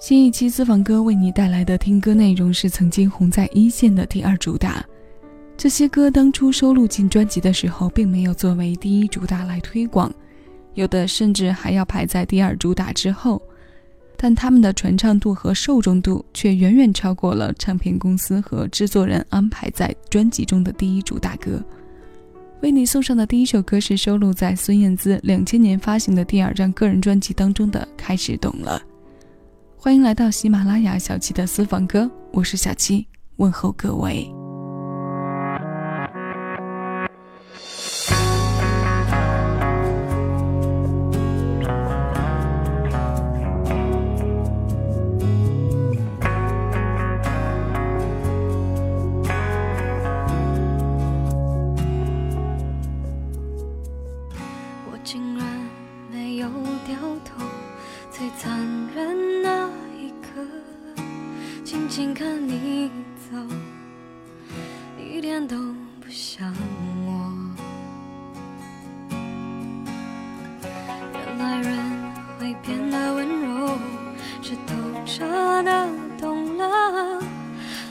新一期私房歌为你带来的听歌内容是曾经红在一线的第二主打。这些歌当初收录进专辑的时候，并没有作为第一主打来推广，有的甚至还要排在第二主打之后。但他们的传唱度和受众度却远远超过了唱片公司和制作人安排在专辑中的第一主打歌。为你送上的第一首歌是收录在孙燕姿两千年发行的第二张个人专辑当中的《开始懂了》。欢迎来到喜马拉雅小七的私房歌，我是小七，问候各位。是透彻的，懂了。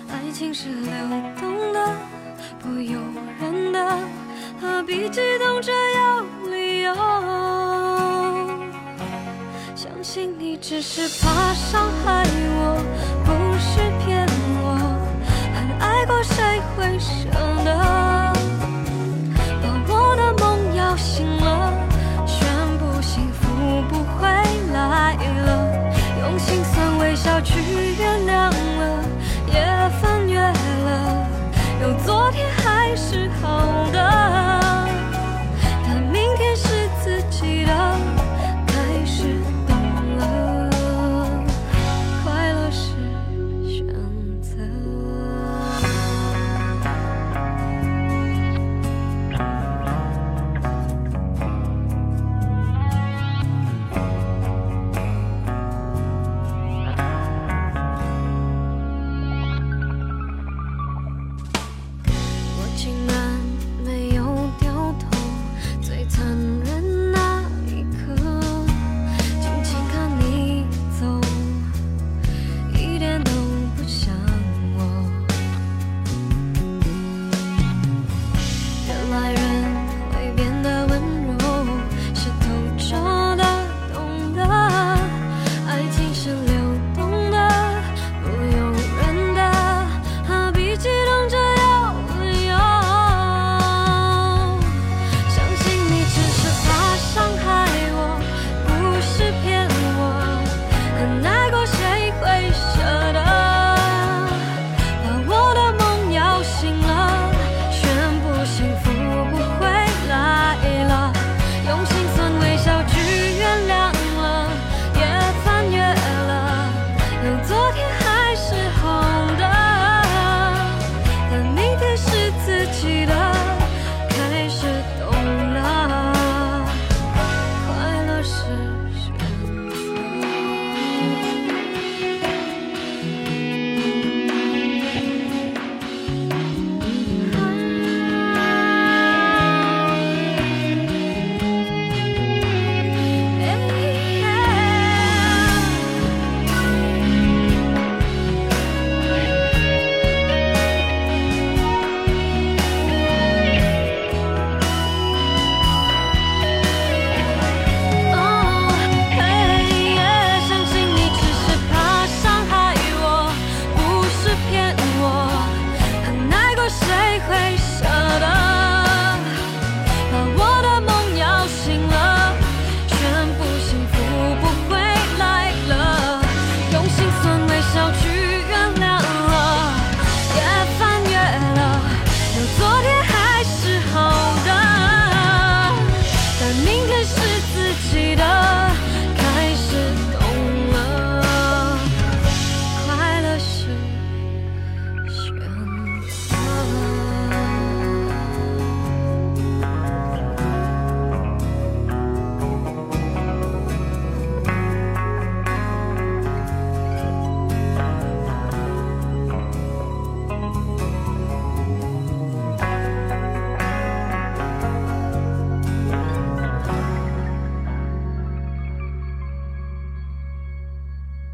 爱情是流动的，不由人的，何必激动着要理由？相信你只是怕伤害我，还是好的。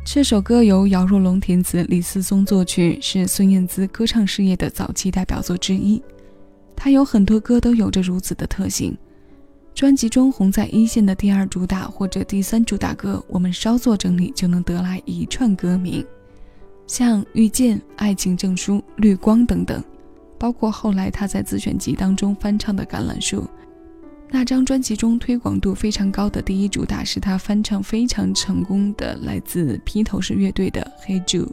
这首歌由姚若龙填词，李思松作曲，是孙燕姿歌唱事业的早期代表作之一。她有很多歌都有着如此的特性。专辑中红在一线的第二主打或者第三主打歌，我们稍作整理就能得来一串歌名，像《遇见》《爱情证书》《绿光》等等，包括后来他在自选集当中翻唱的《橄榄树》。那张专辑中推广度非常高的第一主打是他翻唱非常成功的来自披头士乐队的《Hey Jude》。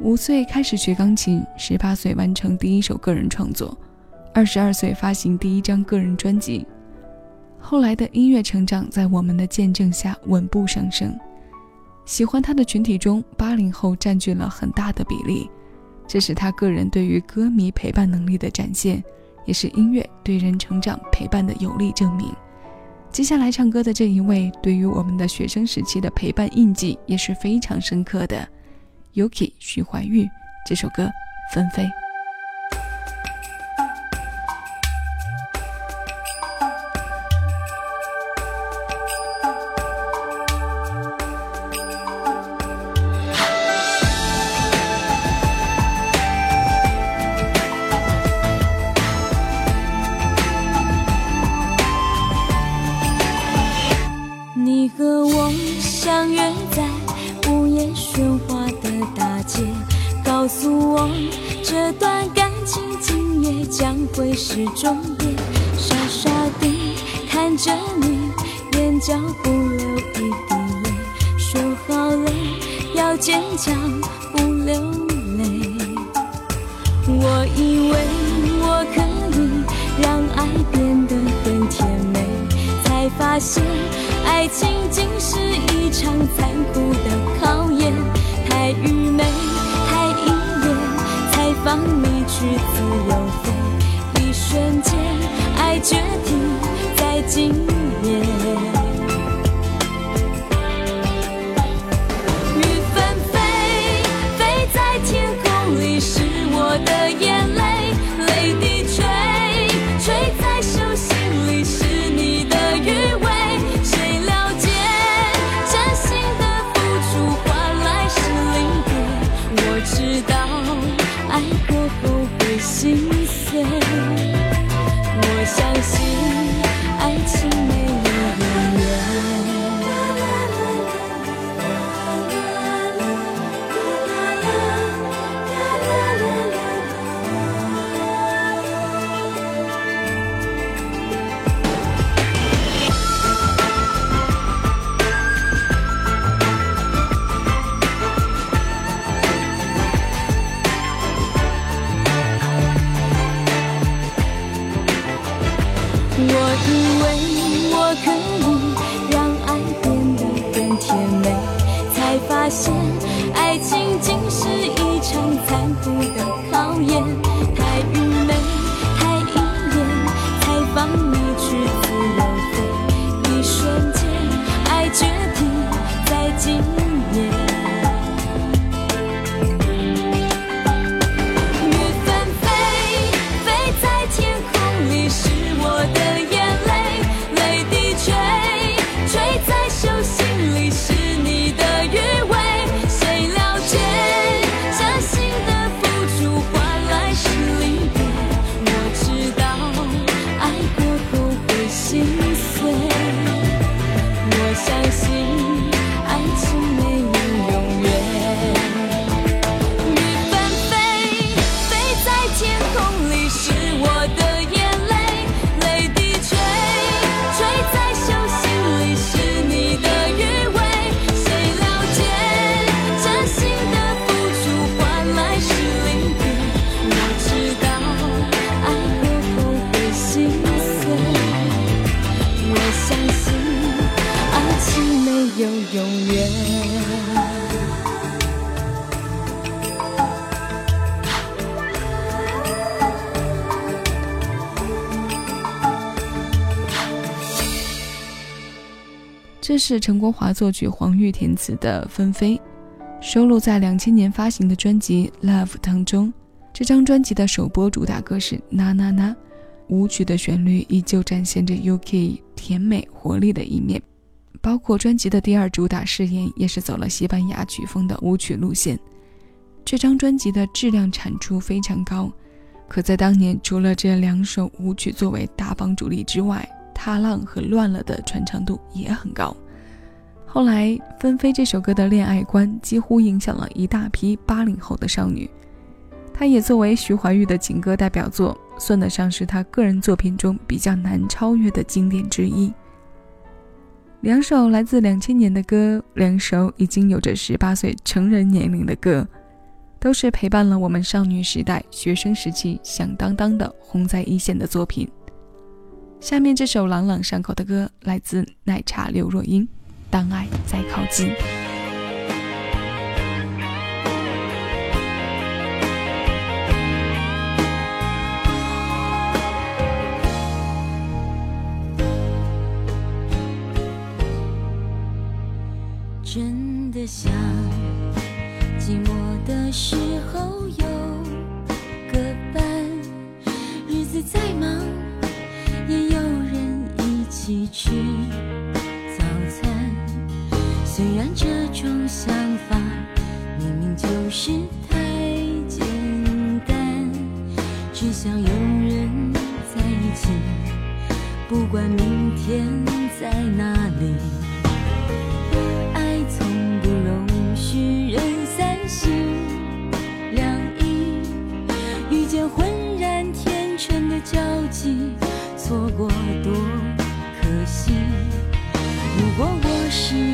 五岁开始学钢琴，十八岁完成第一首个人创作，二十二岁发行第一张个人专辑。后来的音乐成长在我们的见证下稳步上升。喜欢他的群体中，八零后占据了很大的比例，这是他个人对于歌迷陪伴能力的展现，也是音乐对人成长陪伴的有力证明。接下来唱歌的这一位，对于我们的学生时期的陪伴印记也是非常深刻的。Yuki 徐怀钰这首歌《纷飞》。以为我可以让爱变得很甜美，才发现爱情竟是一场残酷的考验。太愚昧，太依恋，才放你去自由飞。一瞬间，爱决堤在今夜。我以为我可以让爱变得更甜美才发现爱情竟是一场残酷的考验。这是陈国华作曲、黄玉填词的《纷飞》，收录在两千年发行的专辑《Love》当中。这张专辑的首播主打歌是《呐呐呐》，舞曲的旋律依旧展现着 UK 甜美活力的一面。包括专辑的第二主打《誓言》，也是走了西班牙曲风的舞曲路线。这张专辑的质量产出非常高，可在当年，除了这两首舞曲作为大帮主力之外，《踏浪》和《乱了》的传唱度也很高。后来，《纷飞》这首歌的恋爱观几乎影响了一大批八零后的少女。它也作为徐怀钰的情歌代表作，算得上是他个人作品中比较难超越的经典之一。两首来自两千年的歌，两首已经有着十八岁成人年龄的歌。都是陪伴了我们少女时代、学生时期响当当的红在一线的作品。下面这首朗朗上口的歌来自奶茶刘若英，《当爱在靠近》。真的想。寂寞的时候有个伴，日子再忙也有人一起吃早餐。虽然这种想法明明就是太简单只想有人在一起不管明天在哪里。爱从不容许人三心两意遇见浑然天成的交集错过多可惜。如果我是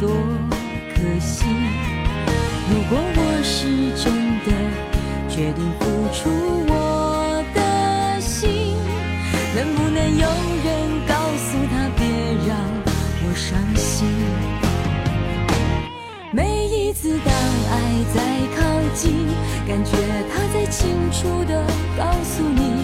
多可惜如果我是真的决定付出我的心能不能有人告诉他别让我伤心？每一次当爱在靠近感觉他在清楚的告诉你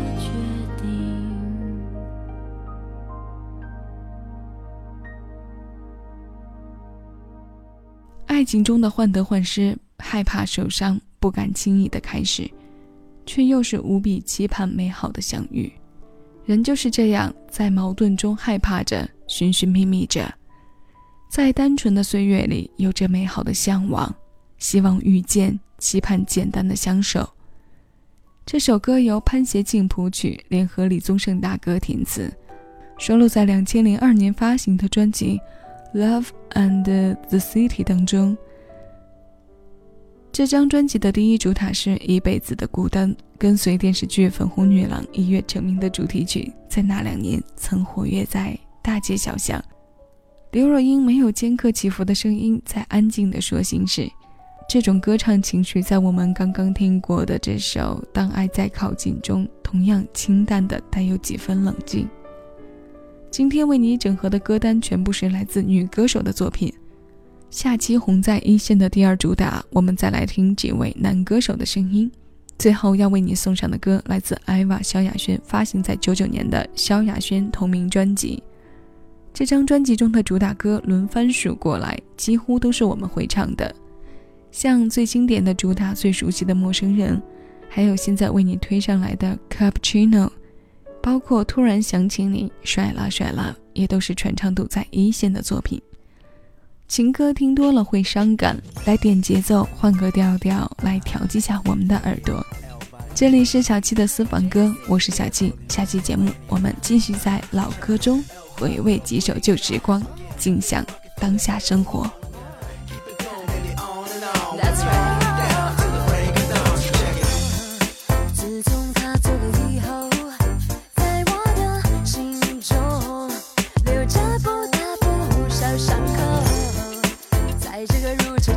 爱情中的患得患失，害怕受伤，不敢轻易的开始，却又是无比期盼美好的相遇。人就是这样，在矛盾中害怕着，寻寻觅觅着，在单纯的岁月里，有着美好的向往，希望遇见，期盼简单的相守。这首歌由潘协庆谱曲，联合李宗盛大哥填词，收录在两千零二年发行的专辑《Love and the City》当中。这张专辑的第一主打是一辈子的孤单，跟随电视剧《粉红女郎》一跃成名的主题曲，在那两年曾活跃在大街小巷。刘若英没有尖刻起伏的声音，在安静的说心事，这种歌唱情绪在我们刚刚听过的这首《当爱在靠近》中，同样清淡的带有几分冷静。今天为你整合的歌单全部是来自女歌手的作品。下期红在一线的第二主打，我们再来听几位男歌手的声音。最后要为你送上的歌来自艾娃萧亚轩，发行在九九年的萧亚轩同名专辑。这张专辑中的主打歌轮番数过来，几乎都是我们会唱的，像最经典的主打、最熟悉的陌生人，还有现在为你推上来的 Cappuccino，包括突然想起你、甩啦甩啦，也都是传唱度在一线的作品。情歌听多了会伤感，来点节奏，换个调调来调剂下我们的耳朵。这里是小七的私房歌，我是小七。下期节目我们继续在老歌中回味几首旧时光，尽享当下生活。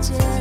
switches.